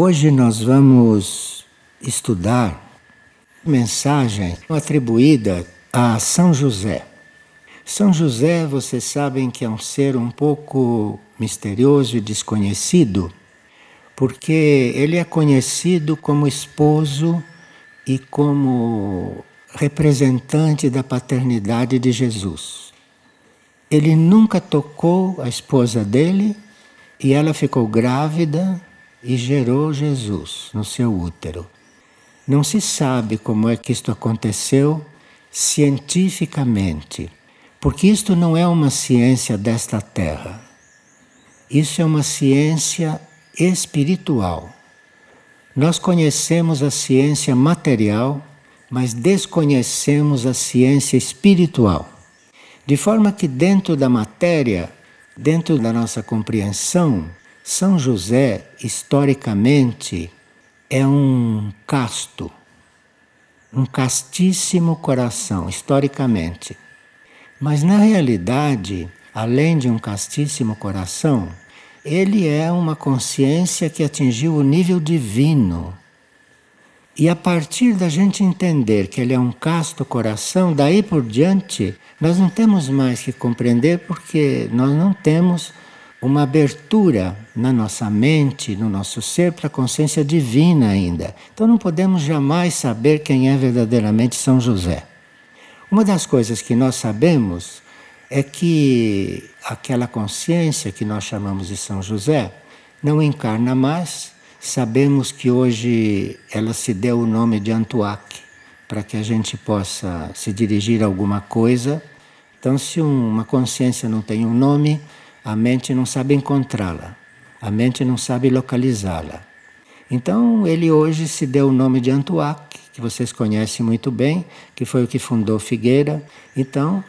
Hoje nós vamos estudar mensagem atribuída a São José. São José, vocês sabem que é um ser um pouco misterioso e desconhecido, porque ele é conhecido como esposo e como representante da paternidade de Jesus. Ele nunca tocou a esposa dele e ela ficou grávida e gerou Jesus no seu útero. Não se sabe como é que isto aconteceu cientificamente, porque isto não é uma ciência desta terra. Isso é uma ciência espiritual. Nós conhecemos a ciência material, mas desconhecemos a ciência espiritual. De forma que, dentro da matéria, dentro da nossa compreensão, São José, historicamente, é um casto, um castíssimo coração, historicamente. Mas, na realidade, além de um castíssimo coração, ele é uma consciência que atingiu o nível divino e a partir da gente entender que ele é um casto coração, daí por diante, nós não temos mais que compreender porque nós não temos uma abertura na nossa mente, no nosso ser, para a consciência divina ainda. Então não podemos jamais saber quem é verdadeiramente São José. Uma das coisas que nós sabemos é que aquela consciência que nós chamamos de São José não encarna mais Sabemos que hoje ela se deu o nome de Antuac, para que a gente possa se dirigir a alguma coisa. Então, se uma consciência não tem um nome, a mente não sabe encontrá-la, a mente não sabe localizá-la. Então, ele hoje se deu o nome de Antuac, que vocês conhecem muito bem, que foi o que fundou Figueira. Então,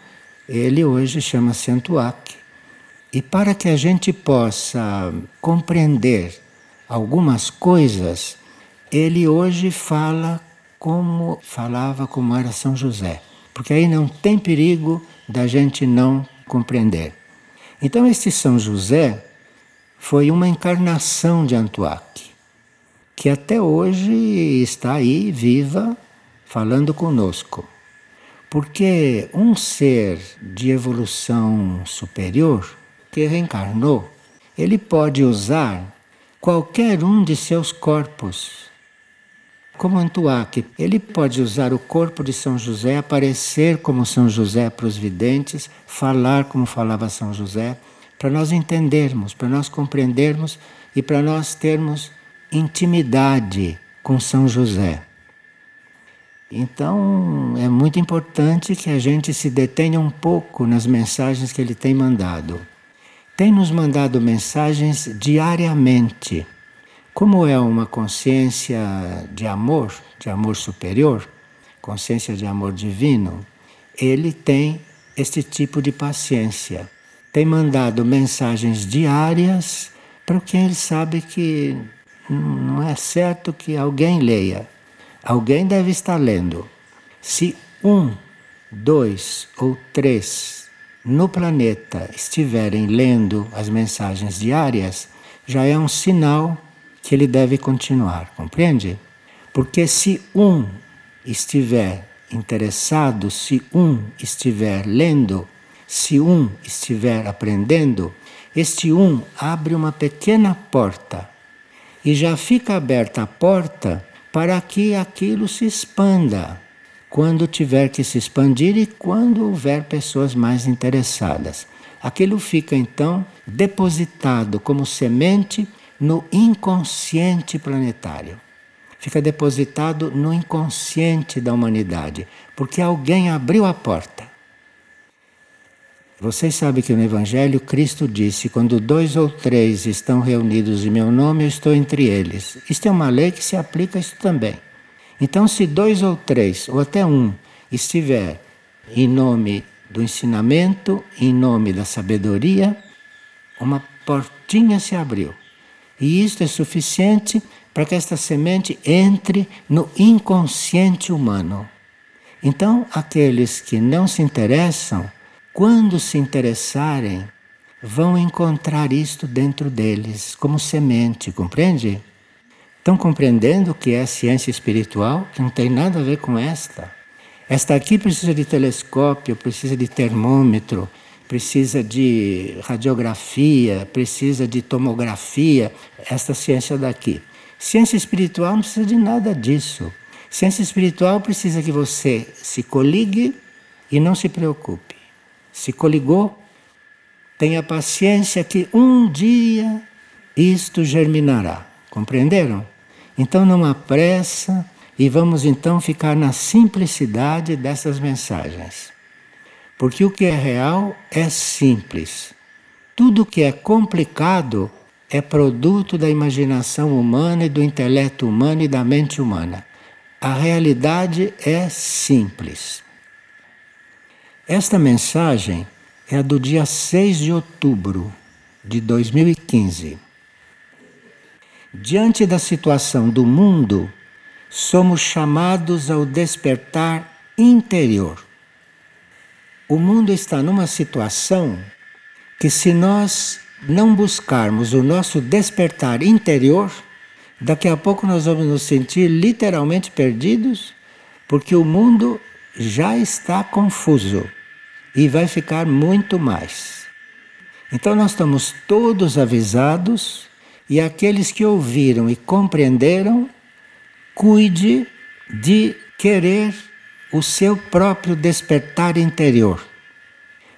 ele hoje chama-se Antuac. E para que a gente possa compreender algumas coisas, ele hoje fala como falava como era São José, porque aí não tem perigo da gente não compreender. Então este São José foi uma encarnação de Antuac, que até hoje está aí viva falando conosco. Porque um ser de evolução superior que reencarnou, ele pode usar qualquer um de seus corpos. Como Antuac, ele pode usar o corpo de São José, aparecer como São José para os videntes, falar como falava São José, para nós entendermos, para nós compreendermos e para nós termos intimidade com São José. Então é muito importante que a gente se detenha um pouco nas mensagens que ele tem mandado tem nos mandado mensagens diariamente. Como é uma consciência de amor, de amor superior, consciência de amor divino, ele tem este tipo de paciência. Tem mandado mensagens diárias para quem ele sabe que não é certo que alguém leia. Alguém deve estar lendo. Se um, dois ou três no planeta estiverem lendo as mensagens diárias, já é um sinal que ele deve continuar, compreende? Porque se um estiver interessado, se um estiver lendo, se um estiver aprendendo, este um abre uma pequena porta e já fica aberta a porta para que aquilo se expanda quando tiver que se expandir e quando houver pessoas mais interessadas. Aquilo fica então depositado como semente no inconsciente planetário. Fica depositado no inconsciente da humanidade, porque alguém abriu a porta. Vocês sabem que no Evangelho Cristo disse: quando dois ou três estão reunidos em meu nome, eu estou entre eles. Isto é uma lei que se aplica a isso também. Então, se dois ou três, ou até um, estiver em nome do ensinamento, em nome da sabedoria, uma portinha se abriu. E isto é suficiente para que esta semente entre no inconsciente humano. Então, aqueles que não se interessam, quando se interessarem, vão encontrar isto dentro deles, como semente, compreende? Estão compreendendo que é ciência espiritual? Que não tem nada a ver com esta. Esta aqui precisa de telescópio, precisa de termômetro, precisa de radiografia, precisa de tomografia, esta ciência daqui. Ciência espiritual não precisa de nada disso. Ciência espiritual precisa que você se coligue e não se preocupe. Se coligou, tenha paciência que um dia isto germinará. Compreenderam? Então não há pressa e vamos então ficar na simplicidade dessas mensagens. Porque o que é real é simples. Tudo que é complicado é produto da imaginação humana e do intelecto humano e da mente humana. A realidade é simples. Esta mensagem é a do dia 6 de outubro de 2015. Diante da situação do mundo, somos chamados ao despertar interior. O mundo está numa situação que, se nós não buscarmos o nosso despertar interior, Daqui a pouco nós vamos nos sentir literalmente perdidos, porque o mundo já está confuso e vai ficar muito mais. Então nós estamos todos avisados e aqueles que ouviram e compreenderam, cuide de querer o seu próprio despertar interior.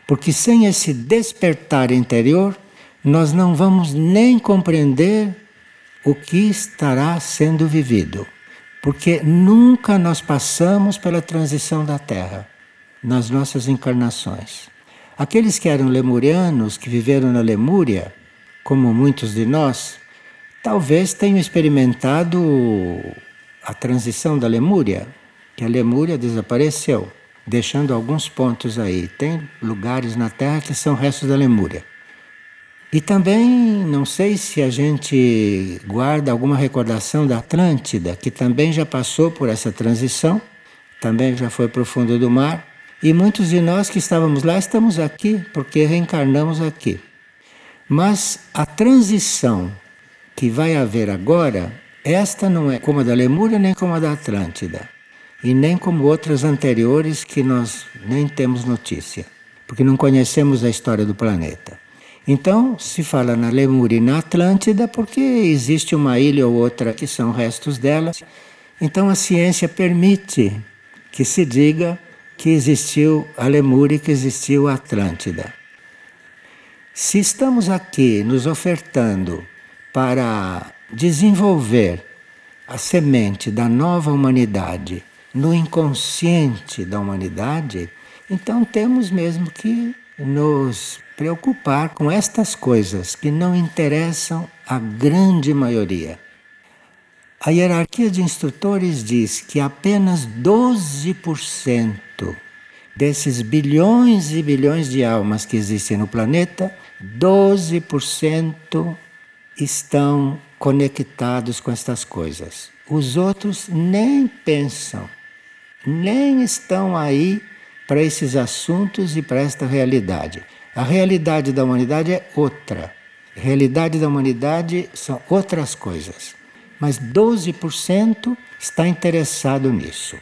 Porque sem esse despertar interior, nós não vamos nem compreender o que estará sendo vivido. Porque nunca nós passamos pela transição da Terra nas nossas encarnações. Aqueles que eram lemurianos, que viveram na Lemúria, como muitos de nós, talvez tenham experimentado a transição da Lemúria, que a Lemúria desapareceu, deixando alguns pontos aí. Tem lugares na Terra que são restos da Lemúria. E também não sei se a gente guarda alguma recordação da Atlântida, que também já passou por essa transição, também já foi para o fundo do mar. E muitos de nós que estávamos lá estamos aqui porque reencarnamos aqui. Mas a transição que vai haver agora, esta não é como a da Lemúria nem como a da Atlântida. E nem como outras anteriores que nós nem temos notícia, porque não conhecemos a história do planeta. Então, se fala na Lemúria e na Atlântida porque existe uma ilha ou outra que são restos delas. Então, a ciência permite que se diga que existiu a Lemúria e que existiu a Atlântida. Se estamos aqui nos ofertando para desenvolver a semente da nova humanidade no inconsciente da humanidade, então temos mesmo que nos preocupar com estas coisas que não interessam a grande maioria. A hierarquia de instrutores diz que apenas 12% desses bilhões e bilhões de almas que existem no planeta, 12% estão conectados com estas coisas. Os outros nem pensam, nem estão aí para esses assuntos e para esta realidade. A realidade da humanidade é outra. Realidade da humanidade são outras coisas. Mas 12% está interessado nisso.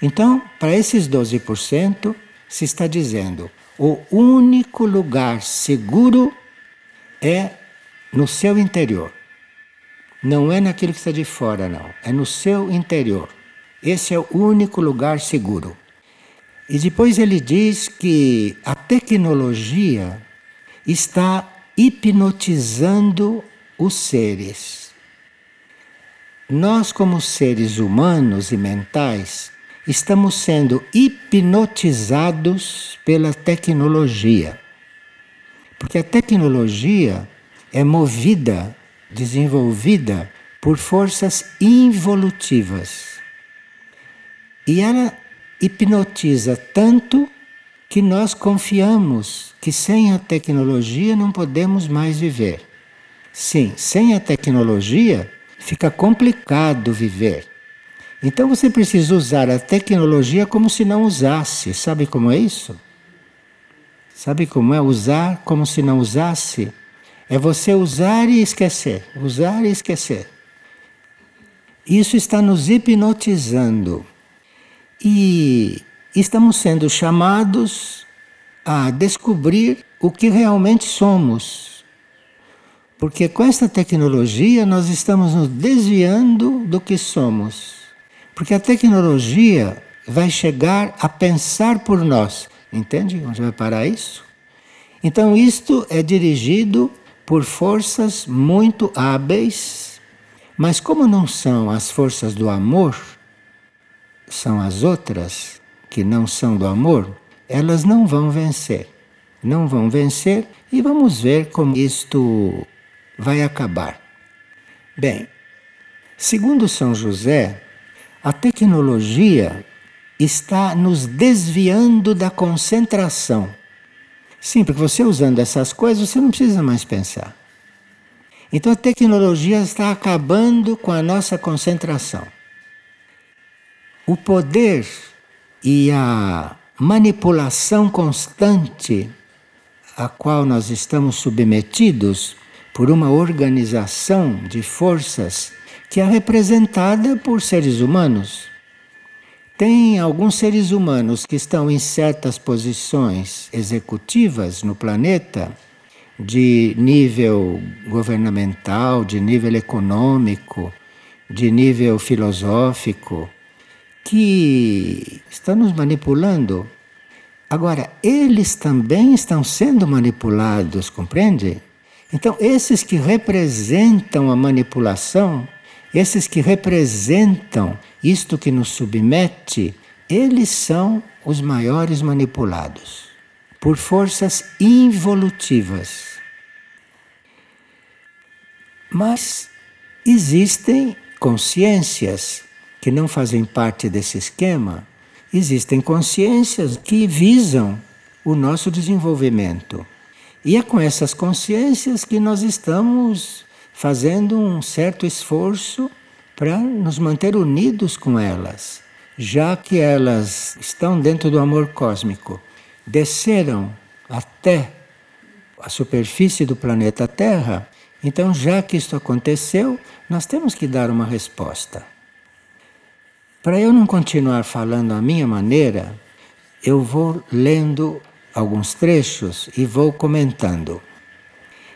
Então, para esses 12%, se está dizendo: o único lugar seguro é no seu interior. Não é naquilo que está de fora, não. É no seu interior. Esse é o único lugar seguro. E depois ele diz que a tecnologia está hipnotizando os seres. Nós, como seres humanos e mentais, estamos sendo hipnotizados pela tecnologia. Porque a tecnologia é movida, desenvolvida por forças involutivas. E ela hipnotiza tanto que nós confiamos que sem a tecnologia não podemos mais viver. Sim, sem a tecnologia fica complicado viver. Então você precisa usar a tecnologia como se não usasse. Sabe como é isso? Sabe como é usar como se não usasse? É você usar e esquecer, usar e esquecer. Isso está nos hipnotizando. E estamos sendo chamados a descobrir o que realmente somos. Porque com esta tecnologia nós estamos nos desviando do que somos. Porque a tecnologia vai chegar a pensar por nós. Entende onde vai parar isso? Então, isto é dirigido por forças muito hábeis, mas como não são as forças do amor, são as outras que não são do amor, elas não vão vencer. Não vão vencer e vamos ver como isto vai acabar. Bem, segundo São José, a tecnologia está nos desviando da concentração. Sim, porque você usando essas coisas, você não precisa mais pensar. Então a tecnologia está acabando com a nossa concentração. O poder e a manipulação constante a qual nós estamos submetidos por uma organização de forças que é representada por seres humanos. Tem alguns seres humanos que estão em certas posições executivas no planeta, de nível governamental, de nível econômico, de nível filosófico, que estão nos manipulando. Agora, eles também estão sendo manipulados, compreende? Então, esses que representam a manipulação esses que representam isto que nos submete, eles são os maiores manipulados por forças involutivas. Mas existem consciências que não fazem parte desse esquema, existem consciências que visam o nosso desenvolvimento. E é com essas consciências que nós estamos fazendo um certo esforço para nos manter unidos com elas, já que elas estão dentro do amor cósmico, desceram até a superfície do planeta Terra. Então, já que isso aconteceu, nós temos que dar uma resposta. Para eu não continuar falando à minha maneira, eu vou lendo alguns trechos e vou comentando.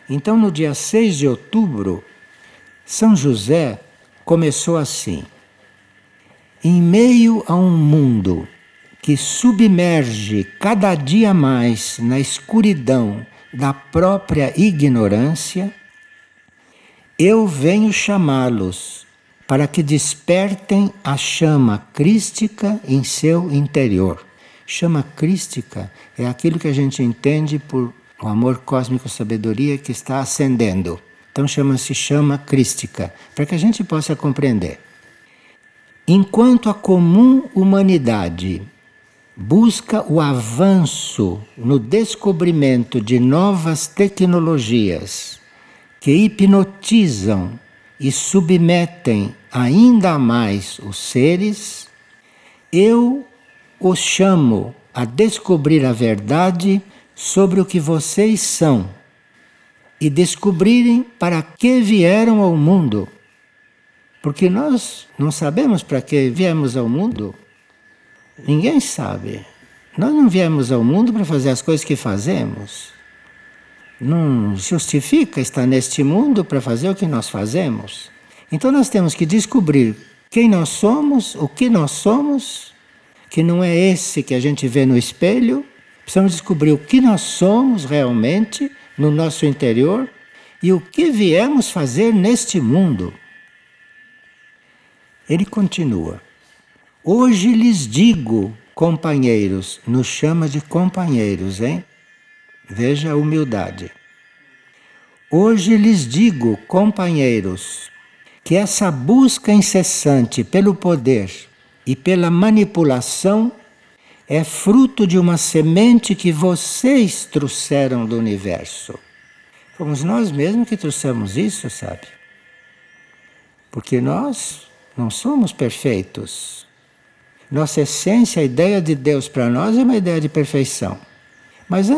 Então, no dia 6 de outubro, São José começou assim: Em meio a um mundo que submerge cada dia mais na escuridão da própria ignorância, eu venho chamá-los para que despertem a chama crística em seu interior. Chama crística é aquilo que a gente entende por o amor cósmico sabedoria que está ascendendo. Então chama-se chama crística, para que a gente possa compreender. Enquanto a comum humanidade busca o avanço no descobrimento de novas tecnologias que hipnotizam e submetem ainda mais os seres, eu os chamo a descobrir a verdade sobre o que vocês são e descobrirem para que vieram ao mundo. Porque nós não sabemos para que viemos ao mundo. Ninguém sabe. Nós não viemos ao mundo para fazer as coisas que fazemos. Não justifica estar neste mundo para fazer o que nós fazemos. Então nós temos que descobrir quem nós somos, o que nós somos, que não é esse que a gente vê no espelho, Precisamos descobrir o que nós somos realmente no nosso interior e o que viemos fazer neste mundo. Ele continua. Hoje lhes digo, companheiros, nos chama de companheiros, hein? Veja a humildade. Hoje lhes digo, companheiros, que essa busca incessante pelo poder e pela manipulação é fruto de uma semente que vocês trouxeram do universo. Fomos nós mesmos que trouxemos isso, sabe? Porque nós não somos perfeitos. Nossa essência, a ideia de Deus para nós é uma ideia de perfeição. Mas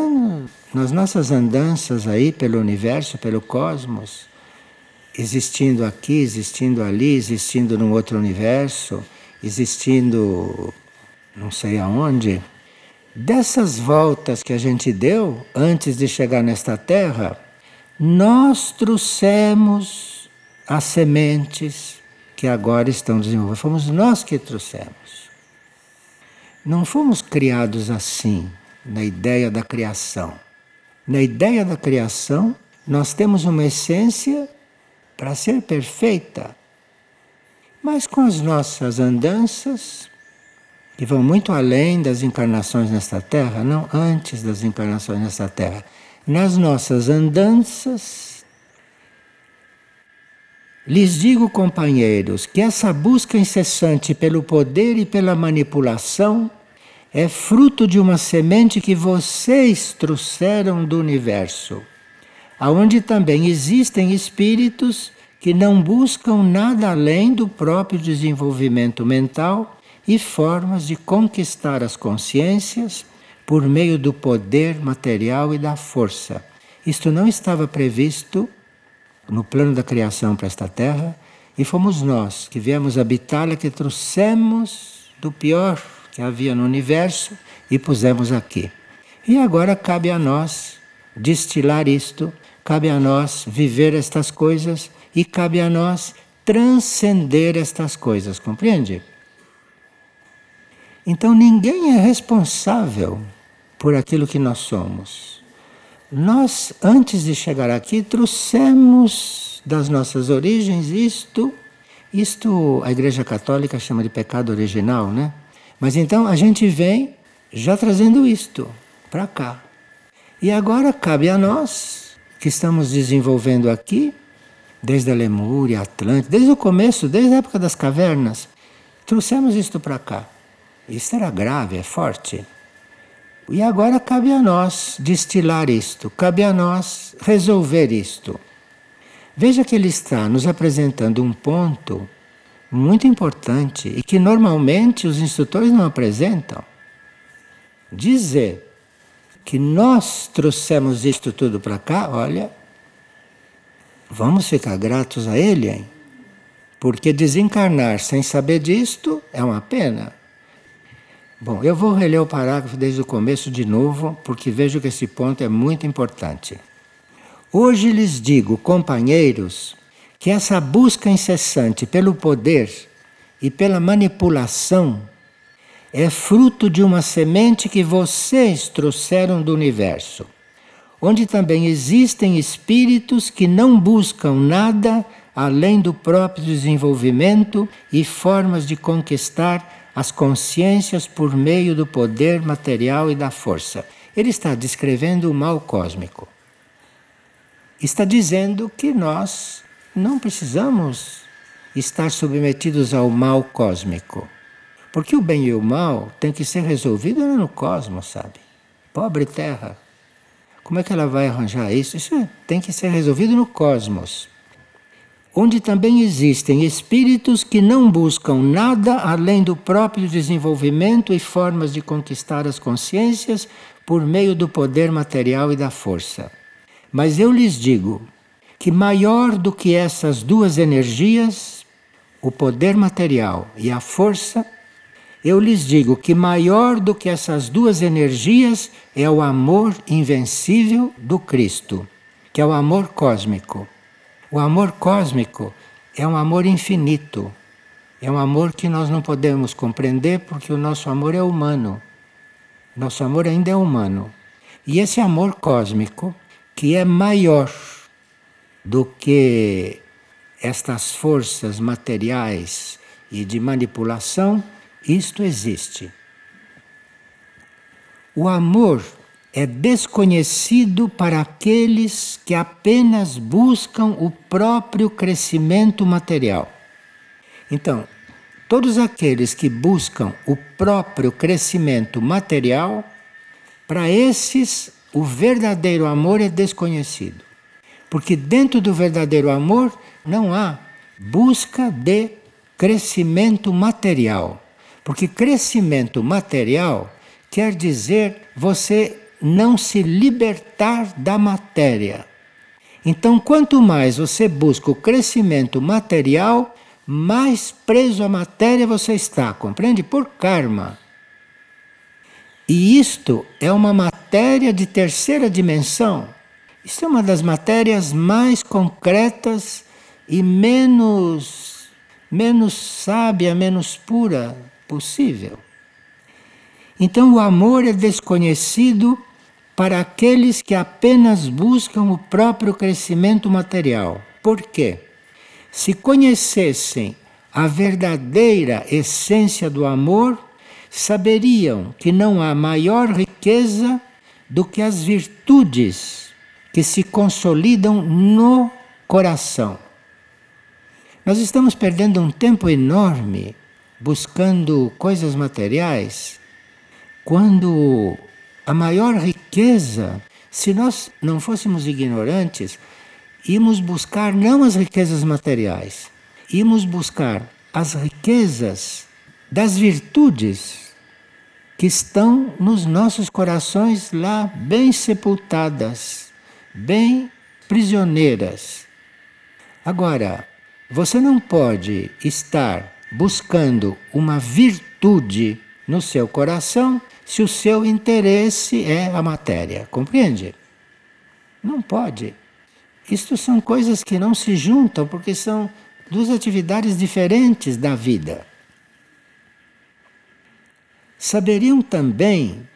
nas nossas andanças aí pelo universo, pelo cosmos, existindo aqui, existindo ali, existindo num outro universo, existindo não sei aonde. Dessas voltas que a gente deu antes de chegar nesta terra, nós trouxemos as sementes que agora estão desenvolvendo. Fomos nós que trouxemos. Não fomos criados assim, na ideia da criação. Na ideia da criação, nós temos uma essência para ser perfeita. Mas com as nossas andanças, que vão muito além das encarnações nesta terra, não antes das encarnações nesta terra, nas nossas andanças, lhes digo, companheiros, que essa busca incessante pelo poder e pela manipulação é fruto de uma semente que vocês trouxeram do universo, aonde também existem espíritos que não buscam nada além do próprio desenvolvimento mental e formas de conquistar as consciências por meio do poder material e da força. Isto não estava previsto no plano da criação para esta terra e fomos nós que viemos habitá-la que trouxemos do pior que havia no universo e pusemos aqui. E agora cabe a nós destilar isto, cabe a nós viver estas coisas e cabe a nós transcender estas coisas, compreende? Então ninguém é responsável por aquilo que nós somos. Nós, antes de chegar aqui, trouxemos das nossas origens isto, isto a Igreja Católica chama de pecado original, né? Mas então a gente vem já trazendo isto para cá. E agora cabe a nós, que estamos desenvolvendo aqui, desde a Lemúria, Atlântida, desde o começo, desde a época das cavernas, trouxemos isto para cá. Isso era grave, é forte. E agora cabe a nós destilar isto, cabe a nós resolver isto. Veja que ele está nos apresentando um ponto muito importante e que normalmente os instrutores não apresentam. Dizer que nós trouxemos isto tudo para cá, olha, vamos ficar gratos a ele, hein? Porque desencarnar sem saber disto é uma pena. Bom, eu vou reler o parágrafo desde o começo de novo, porque vejo que esse ponto é muito importante. Hoje lhes digo, companheiros, que essa busca incessante pelo poder e pela manipulação é fruto de uma semente que vocês trouxeram do universo, onde também existem espíritos que não buscam nada além do próprio desenvolvimento e formas de conquistar as consciências por meio do poder material e da força. Ele está descrevendo o mal cósmico. Está dizendo que nós não precisamos estar submetidos ao mal cósmico. Porque o bem e o mal tem que ser resolvido no cosmos, sabe? Pobre Terra. Como é que ela vai arranjar isso? Isso tem que ser resolvido no cosmos. Onde também existem espíritos que não buscam nada além do próprio desenvolvimento e formas de conquistar as consciências por meio do poder material e da força. Mas eu lhes digo que maior do que essas duas energias, o poder material e a força, eu lhes digo que maior do que essas duas energias é o amor invencível do Cristo, que é o amor cósmico. O amor cósmico é um amor infinito. É um amor que nós não podemos compreender porque o nosso amor é humano. Nosso amor ainda é humano. E esse amor cósmico, que é maior do que estas forças materiais e de manipulação, isto existe. O amor é desconhecido para aqueles que apenas buscam o próprio crescimento material. Então, todos aqueles que buscam o próprio crescimento material, para esses o verdadeiro amor é desconhecido. Porque dentro do verdadeiro amor não há busca de crescimento material. Porque crescimento material quer dizer você não se libertar da matéria. Então, quanto mais você busca o crescimento material, mais preso à matéria você está, compreende? Por karma. E isto é uma matéria de terceira dimensão. Isso é uma das matérias mais concretas e menos menos sábia, menos pura possível. Então o amor é desconhecido para aqueles que apenas buscam o próprio crescimento material. Por quê? Se conhecessem a verdadeira essência do amor, saberiam que não há maior riqueza do que as virtudes que se consolidam no coração. Nós estamos perdendo um tempo enorme buscando coisas materiais quando a maior riqueza, se nós não fôssemos ignorantes, íamos buscar não as riquezas materiais, íamos buscar as riquezas das virtudes que estão nos nossos corações lá bem sepultadas, bem prisioneiras. Agora, você não pode estar buscando uma virtude no seu coração se o seu interesse é a matéria. Compreende? Não pode. Isto são coisas que não se juntam porque são duas atividades diferentes da vida. Saberiam também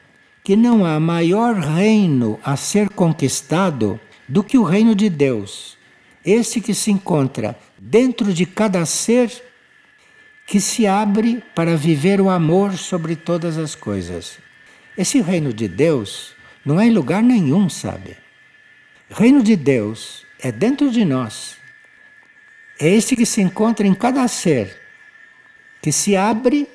que não há maior reino a ser conquistado do que o reino de Deus. Esse que se encontra dentro de cada ser que se abre para viver o amor sobre todas as coisas. Esse reino de Deus não é em lugar nenhum, sabe? reino de Deus é dentro de nós. É esse que se encontra em cada ser, que se abre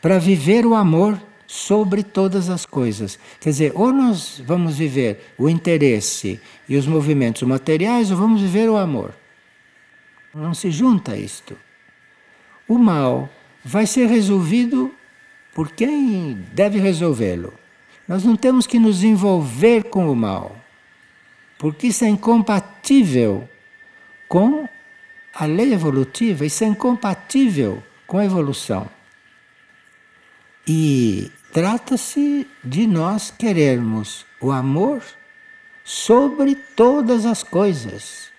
para viver o amor sobre todas as coisas. Quer dizer, ou nós vamos viver o interesse e os movimentos materiais, ou vamos viver o amor. Não se junta isto o mal vai ser resolvido por quem deve resolvê-lo. Nós não temos que nos envolver com o mal, porque isso é incompatível com a lei evolutiva, isso é incompatível com a evolução. E trata-se de nós querermos o amor sobre todas as coisas.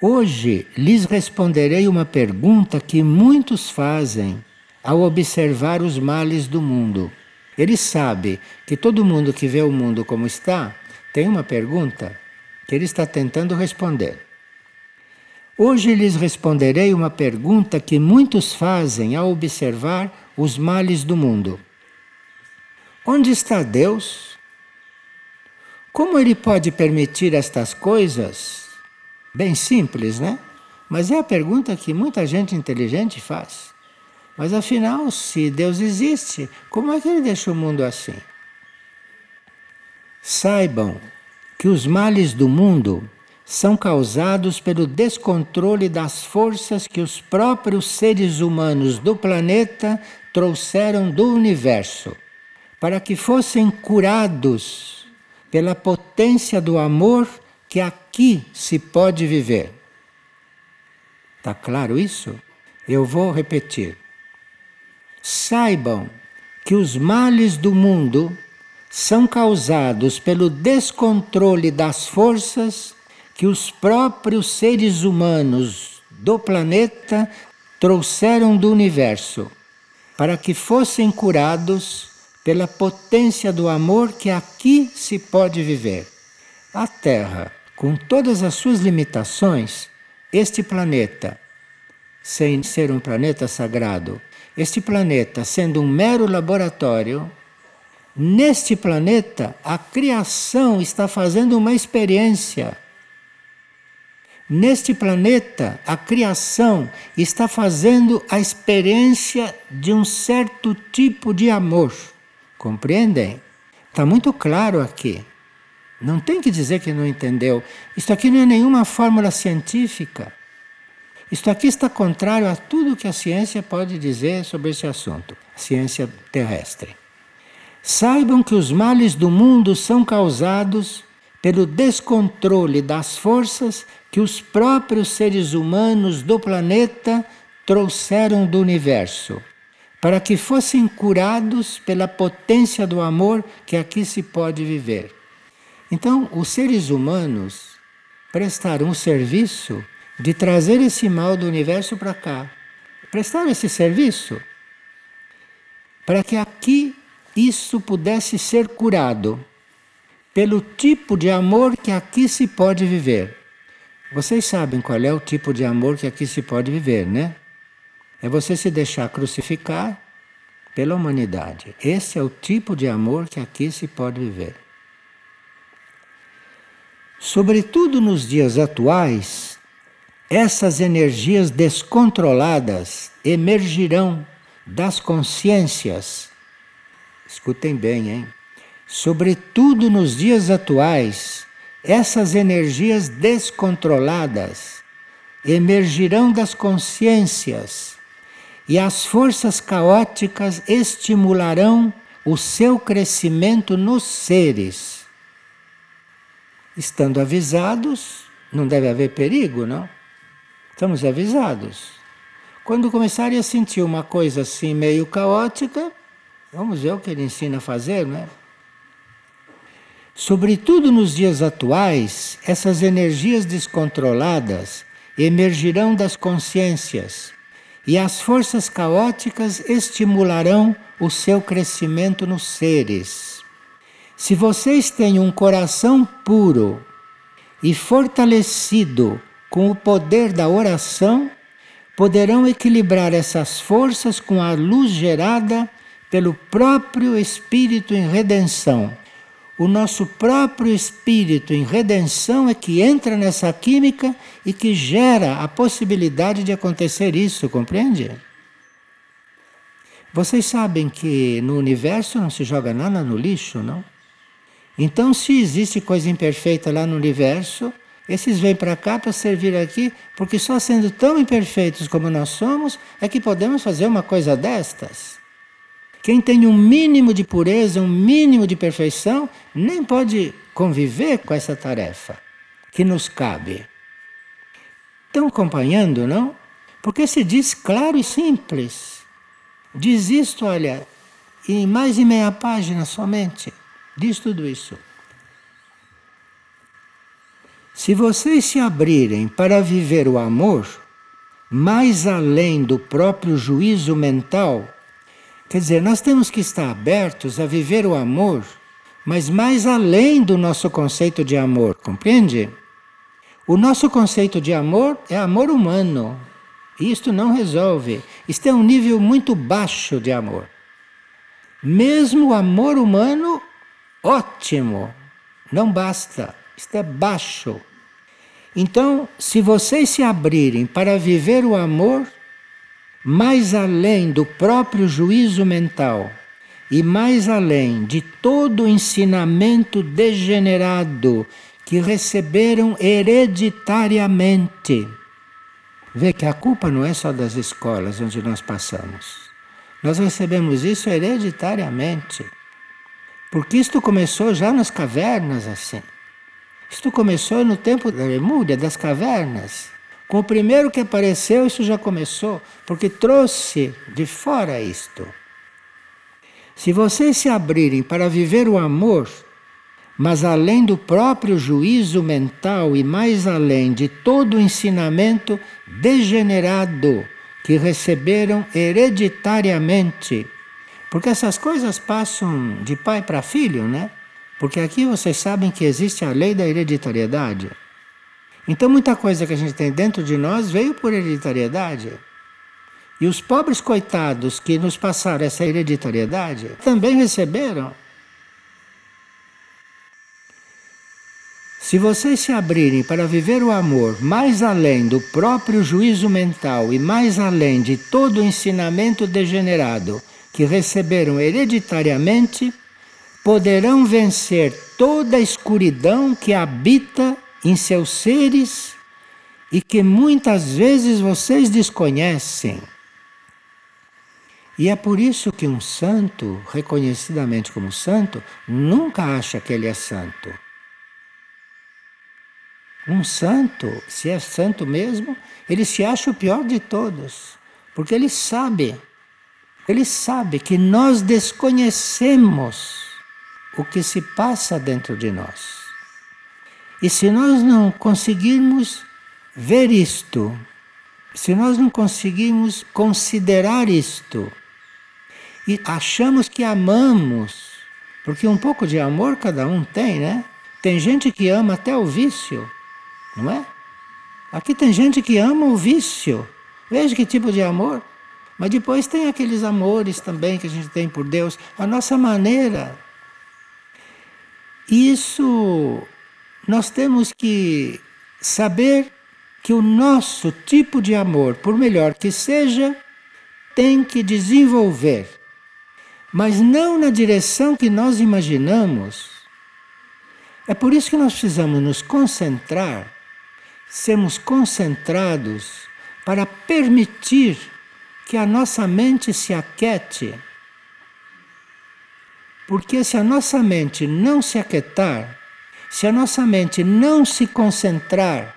Hoje lhes responderei uma pergunta que muitos fazem ao observar os males do mundo. Ele sabe que todo mundo que vê o mundo como está tem uma pergunta que ele está tentando responder. Hoje lhes responderei uma pergunta que muitos fazem ao observar os males do mundo. Onde está Deus? Como ele pode permitir estas coisas Bem simples, né? Mas é a pergunta que muita gente inteligente faz. Mas afinal, se Deus existe, como é que ele deixa o mundo assim? Saibam que os males do mundo são causados pelo descontrole das forças que os próprios seres humanos do planeta trouxeram do universo, para que fossem curados pela potência do amor que aqui se pode viver. Está claro isso? Eu vou repetir. Saibam que os males do mundo são causados pelo descontrole das forças que os próprios seres humanos do planeta trouxeram do universo, para que fossem curados pela potência do amor que aqui se pode viver. A Terra com todas as suas limitações, este planeta, sem ser um planeta sagrado, este planeta sendo um mero laboratório, neste planeta a criação está fazendo uma experiência. Neste planeta, a criação está fazendo a experiência de um certo tipo de amor. Compreendem? Está muito claro aqui. Não tem que dizer que não entendeu. Isto aqui não é nenhuma fórmula científica. Isto aqui está contrário a tudo que a ciência pode dizer sobre esse assunto, a ciência terrestre. Saibam que os males do mundo são causados pelo descontrole das forças que os próprios seres humanos do planeta trouxeram do universo, para que fossem curados pela potência do amor que aqui se pode viver. Então, os seres humanos prestaram o serviço de trazer esse mal do universo para cá. Prestaram esse serviço para que aqui isso pudesse ser curado pelo tipo de amor que aqui se pode viver. Vocês sabem qual é o tipo de amor que aqui se pode viver, né? É você se deixar crucificar pela humanidade. Esse é o tipo de amor que aqui se pode viver. Sobretudo nos dias atuais, essas energias descontroladas emergirão das consciências. Escutem bem, hein? Sobretudo nos dias atuais, essas energias descontroladas emergirão das consciências e as forças caóticas estimularão o seu crescimento nos seres. Estando avisados, não deve haver perigo, não? Estamos avisados. Quando começarem a sentir uma coisa assim meio caótica, vamos ver o que ele ensina a fazer, não é? Sobretudo nos dias atuais, essas energias descontroladas emergirão das consciências e as forças caóticas estimularão o seu crescimento nos seres. Se vocês têm um coração puro e fortalecido com o poder da oração, poderão equilibrar essas forças com a luz gerada pelo próprio Espírito em redenção. O nosso próprio Espírito em redenção é que entra nessa química e que gera a possibilidade de acontecer isso, compreende? Vocês sabem que no universo não se joga nada no lixo, não? Então, se existe coisa imperfeita lá no universo, esses vêm para cá para servir aqui, porque só sendo tão imperfeitos como nós somos é que podemos fazer uma coisa destas. Quem tem um mínimo de pureza, um mínimo de perfeição, nem pode conviver com essa tarefa que nos cabe. Estão acompanhando, não? Porque se diz claro e simples. Diz isto, olha, em mais de meia página somente. Diz tudo isso. Se vocês se abrirem para viver o amor, mais além do próprio juízo mental, quer dizer, nós temos que estar abertos a viver o amor, mas mais além do nosso conceito de amor, compreende? O nosso conceito de amor é amor humano. E isto não resolve. Isto é um nível muito baixo de amor. Mesmo o amor humano, ótimo, não basta. Isto é baixo. Então, se vocês se abrirem para viver o amor, mais além do próprio juízo mental e mais além de todo o ensinamento degenerado que receberam hereditariamente. Vê que a culpa não é só das escolas onde nós passamos. Nós recebemos isso hereditariamente. Porque isto começou já nas cavernas assim. Isto começou no tempo da Lemúria, das cavernas. Com o primeiro que apareceu, isso já começou, porque trouxe de fora isto. Se vocês se abrirem para viver o amor, mas além do próprio juízo mental e mais além de todo o ensinamento degenerado que receberam hereditariamente, porque essas coisas passam de pai para filho, né? Porque aqui vocês sabem que existe a lei da hereditariedade. Então muita coisa que a gente tem dentro de nós veio por hereditariedade. E os pobres coitados que nos passaram essa hereditariedade também receberam. Se vocês se abrirem para viver o amor mais além do próprio juízo mental e mais além de todo o ensinamento degenerado que receberam hereditariamente, poderão vencer toda a escuridão que habita em seus seres e que muitas vezes vocês desconhecem. E é por isso que um santo, reconhecidamente como santo, nunca acha que ele é santo. Um santo, se é santo mesmo, ele se acha o pior de todos, porque ele sabe, ele sabe que nós desconhecemos o que se passa dentro de nós. E se nós não conseguirmos ver isto, se nós não conseguirmos considerar isto, e achamos que amamos, porque um pouco de amor cada um tem, né? Tem gente que ama até o vício, não é? Aqui tem gente que ama o vício. Veja que tipo de amor. Mas depois tem aqueles amores também que a gente tem por Deus, a nossa maneira. Isso nós temos que saber que o nosso tipo de amor, por melhor que seja, tem que desenvolver, mas não na direção que nós imaginamos. É por isso que nós precisamos nos concentrar, sermos concentrados para permitir que a nossa mente se aquete. Porque se a nossa mente não se aquietar, se a nossa mente não se concentrar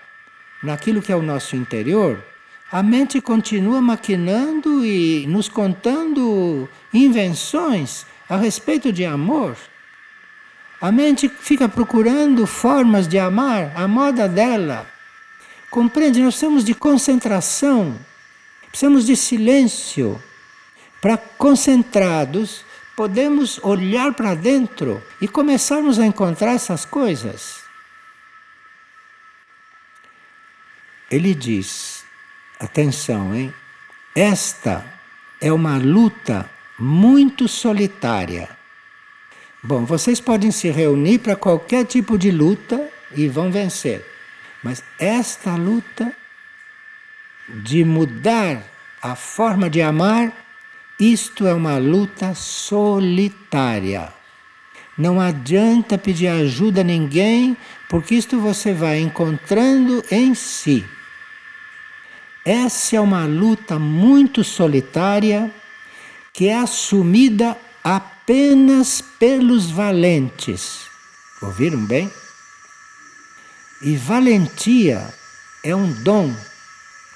naquilo que é o nosso interior, a mente continua maquinando e nos contando invenções a respeito de amor. A mente fica procurando formas de amar, a moda dela. Compreende? Nós precisamos de concentração, precisamos de silêncio para concentrados podemos olhar para dentro e começarmos a encontrar essas coisas. Ele diz: atenção, hein? Esta é uma luta muito solitária. Bom, vocês podem se reunir para qualquer tipo de luta e vão vencer. Mas esta luta de mudar a forma de amar, isto é uma luta solitária. Não adianta pedir ajuda a ninguém, porque isto você vai encontrando em si. Essa é uma luta muito solitária que é assumida apenas pelos valentes. Ouviram bem? E valentia é um dom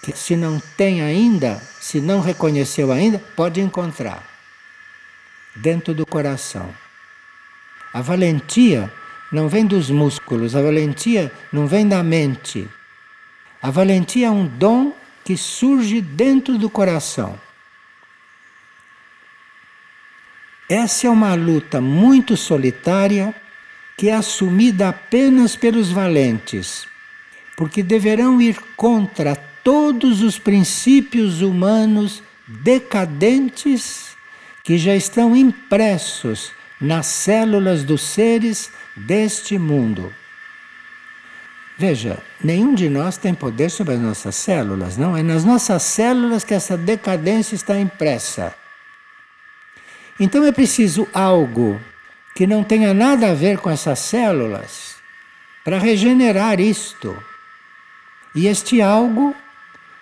que, se não tem ainda, se não reconheceu ainda, pode encontrar dentro do coração. A valentia não vem dos músculos, a valentia não vem da mente. A valentia é um dom que surge dentro do coração. Essa é uma luta muito solitária que é assumida apenas pelos valentes, porque deverão ir contra todos os princípios humanos decadentes que já estão impressos nas células dos seres deste mundo. Veja, nenhum de nós tem poder sobre as nossas células, não? É nas nossas células que essa decadência está impressa. Então é preciso algo que não tenha nada a ver com essas células para regenerar isto. E este algo,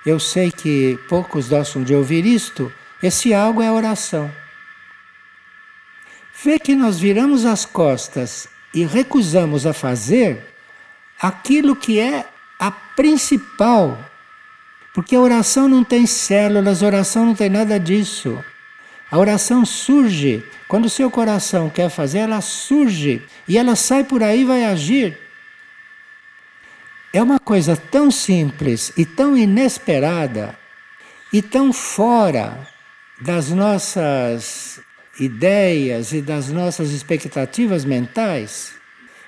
eu sei que poucos gostam de ouvir isto, esse algo é oração. Vê que nós viramos as costas e recusamos a fazer aquilo que é a principal. Porque a oração não tem células, a oração não tem nada disso. A oração surge. Quando o seu coração quer fazer, ela surge. E ela sai por aí e vai agir. É uma coisa tão simples e tão inesperada e tão fora das nossas ideias e das nossas expectativas mentais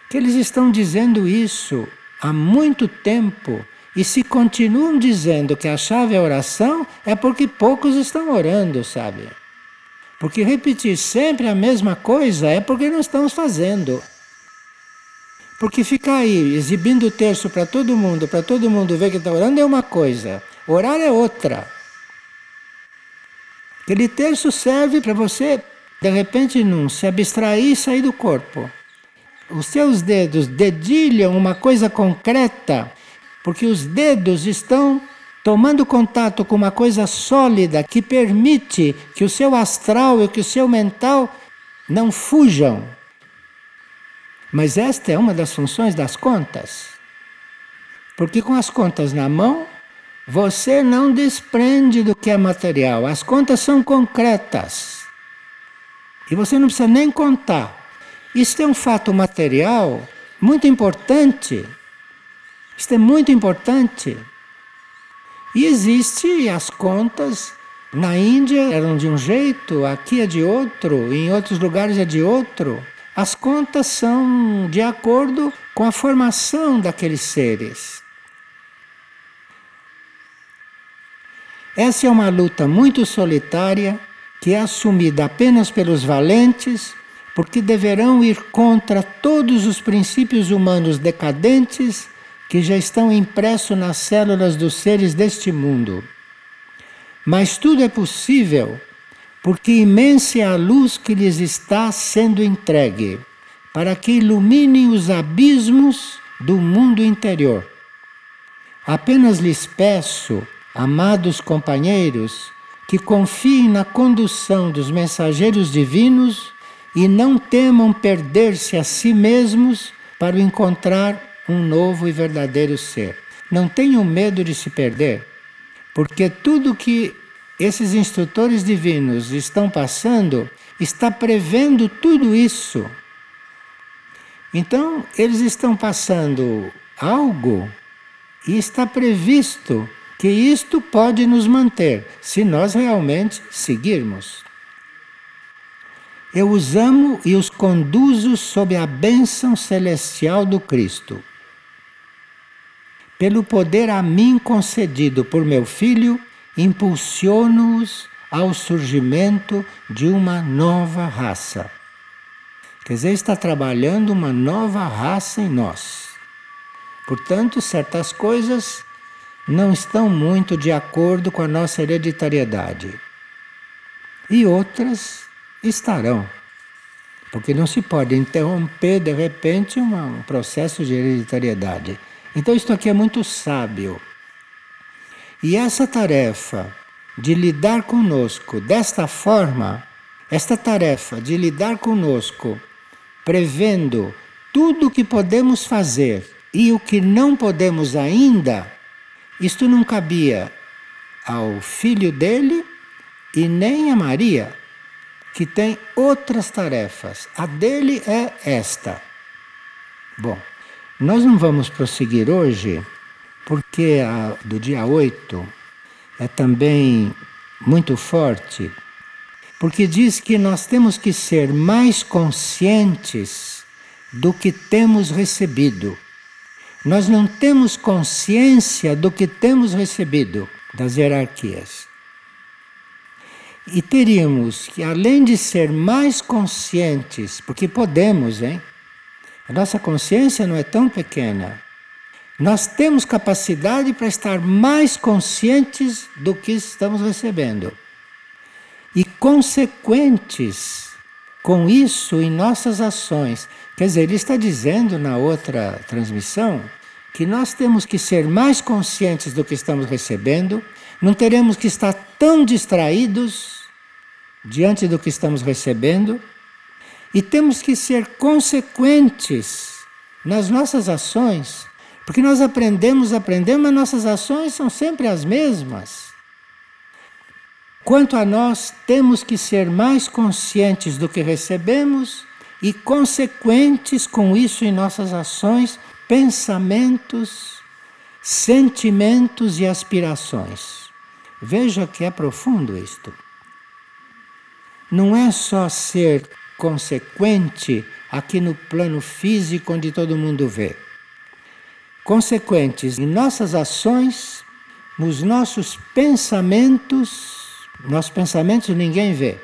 que eles estão dizendo isso há muito tempo. E se continuam dizendo que a chave é oração, é porque poucos estão orando, sabe? Porque repetir sempre a mesma coisa é porque não estamos fazendo. Porque ficar aí exibindo o terço para todo mundo, para todo mundo ver que está orando é uma coisa, orar é outra. Aquele terço serve para você, de repente, não se abstrair e sair do corpo os seus dedos dedilham uma coisa concreta, porque os dedos estão tomando contato com uma coisa sólida que permite que o seu astral e que o seu mental não fujam. Mas esta é uma das funções das contas. Porque com as contas na mão, você não desprende do que é material. As contas são concretas. E você não precisa nem contar. Isto é um fato material muito importante. Isto é muito importante. E existe as contas. Na Índia eram de um jeito, aqui é de outro, em outros lugares é de outro. As contas são de acordo com a formação daqueles seres. Essa é uma luta muito solitária que é assumida apenas pelos valentes, porque deverão ir contra todos os princípios humanos decadentes que já estão impressos nas células dos seres deste mundo. Mas tudo é possível porque imensa é a luz que lhes está sendo entregue para que iluminem os abismos do mundo interior. Apenas lhes peço, amados companheiros, que confiem na condução dos mensageiros divinos e não temam perder-se a si mesmos para encontrar um novo e verdadeiro ser. Não tenham medo de se perder, porque tudo que esses instrutores divinos estão passando está prevendo tudo isso. Então, eles estão passando algo e está previsto que isto pode nos manter, se nós realmente seguirmos. Eu os amo e os conduzo sob a bênção celestial do Cristo. Pelo poder a mim concedido por meu Filho, impulsiono-os ao surgimento de uma nova raça. Quer dizer, está trabalhando uma nova raça em nós. Portanto, certas coisas não estão muito de acordo com a nossa hereditariedade. E outras estarão. Porque não se pode interromper de repente um processo de hereditariedade. Então, isto aqui é muito sábio. E essa tarefa de lidar conosco desta forma, esta tarefa de lidar conosco, prevendo tudo o que podemos fazer e o que não podemos ainda, isto não cabia ao filho dele e nem a Maria, que tem outras tarefas. A dele é esta. Bom, nós não vamos prosseguir hoje, porque a do dia 8 é também muito forte, porque diz que nós temos que ser mais conscientes do que temos recebido. Nós não temos consciência do que temos recebido das hierarquias. E teríamos que, além de ser mais conscientes, porque podemos, hein? A nossa consciência não é tão pequena. Nós temos capacidade para estar mais conscientes do que estamos recebendo e consequentes com isso em nossas ações. Quer dizer, ele está dizendo na outra transmissão que nós temos que ser mais conscientes do que estamos recebendo, não teremos que estar tão distraídos diante do que estamos recebendo e temos que ser consequentes nas nossas ações, porque nós aprendemos, aprendemos, mas nossas ações são sempre as mesmas. Quanto a nós, temos que ser mais conscientes do que recebemos e consequentes com isso em nossas ações, pensamentos, sentimentos e aspirações. Veja que é profundo isto. Não é só ser consequente aqui no plano físico onde todo mundo vê. Consequentes em nossas ações, nos nossos pensamentos nossos pensamentos ninguém vê.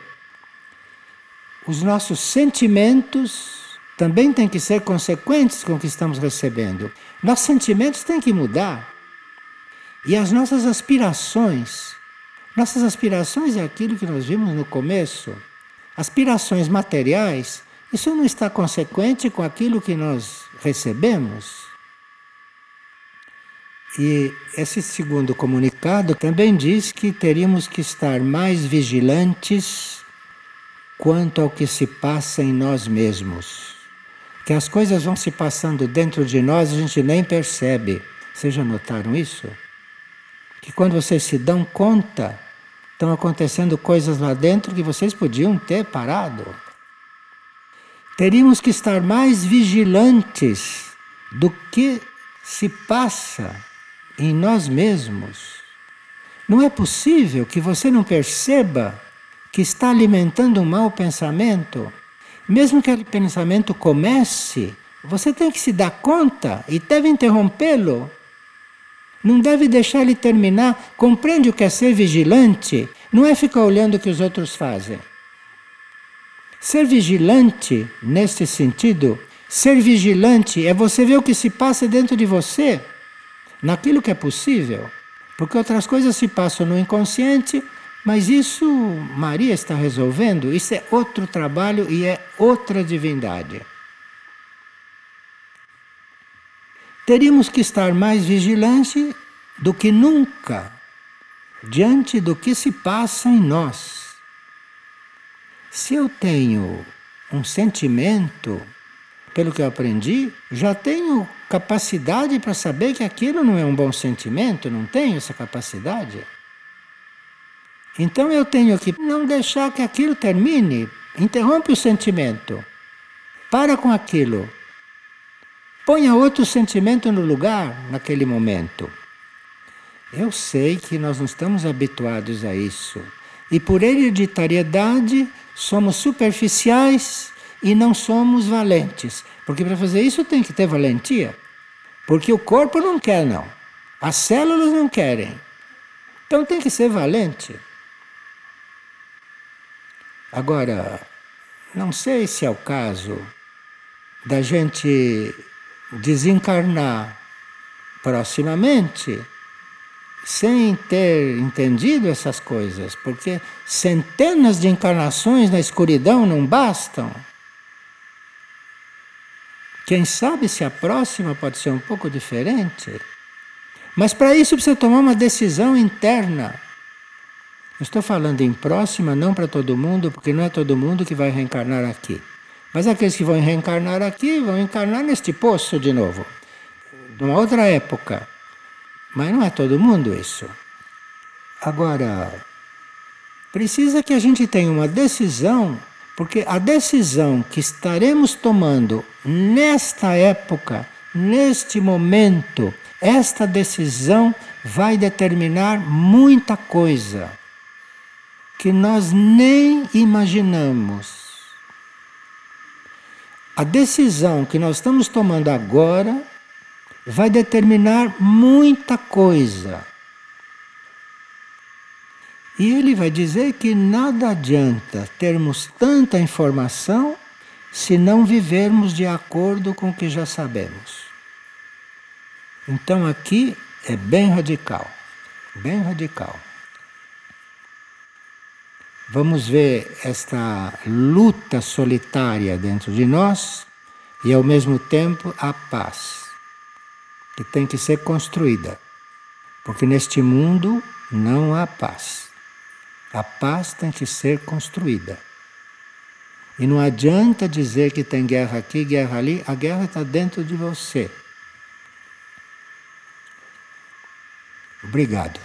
Os nossos sentimentos também têm que ser consequentes com o que estamos recebendo. Nossos sentimentos têm que mudar. E as nossas aspirações. Nossas aspirações é aquilo que nós vimos no começo. Aspirações materiais, isso não está consequente com aquilo que nós recebemos. E esse segundo comunicado também diz que teríamos que estar mais vigilantes quanto ao que se passa em nós mesmos. Que as coisas vão se passando dentro de nós, a gente nem percebe. Vocês já notaram isso? Que quando vocês se dão conta, estão acontecendo coisas lá dentro que vocês podiam ter parado. Teríamos que estar mais vigilantes do que se passa em nós mesmos. Não é possível que você não perceba que está alimentando um mau pensamento. Mesmo que aquele pensamento comece, você tem que se dar conta e deve interrompê-lo. Não deve deixar ele terminar. Compreende o que é ser vigilante? Não é ficar olhando o que os outros fazem. Ser vigilante, neste sentido, ser vigilante é você ver o que se passa dentro de você, naquilo que é possível. Porque outras coisas se passam no inconsciente mas isso Maria está resolvendo, isso é outro trabalho e é outra divindade. Teríamos que estar mais vigilantes do que nunca diante do que se passa em nós. Se eu tenho um sentimento, pelo que eu aprendi, já tenho capacidade para saber que aquilo não é um bom sentimento, não tenho essa capacidade. Então eu tenho que não deixar que aquilo termine. Interrompe o sentimento. Para com aquilo. Ponha outro sentimento no lugar naquele momento. Eu sei que nós não estamos habituados a isso. E por hereditariedade somos superficiais e não somos valentes. Porque para fazer isso tem que ter valentia. Porque o corpo não quer, não. As células não querem. Então tem que ser valente. Agora, não sei se é o caso da gente desencarnar proximamente sem ter entendido essas coisas, porque centenas de encarnações na escuridão não bastam. Quem sabe se a próxima pode ser um pouco diferente. Mas para isso precisa tomar uma decisão interna. Estou falando em próxima, não para todo mundo, porque não é todo mundo que vai reencarnar aqui. Mas aqueles que vão reencarnar aqui vão encarnar neste poço de novo, numa outra época. Mas não é todo mundo isso. Agora, precisa que a gente tenha uma decisão, porque a decisão que estaremos tomando nesta época, neste momento, esta decisão vai determinar muita coisa que nós nem imaginamos. A decisão que nós estamos tomando agora vai determinar muita coisa. E ele vai dizer que nada adianta termos tanta informação se não vivermos de acordo com o que já sabemos. Então aqui é bem radical, bem radical. Vamos ver esta luta solitária dentro de nós e ao mesmo tempo a paz, que tem que ser construída. Porque neste mundo não há paz. A paz tem que ser construída. E não adianta dizer que tem guerra aqui, guerra ali, a guerra está dentro de você. Obrigado.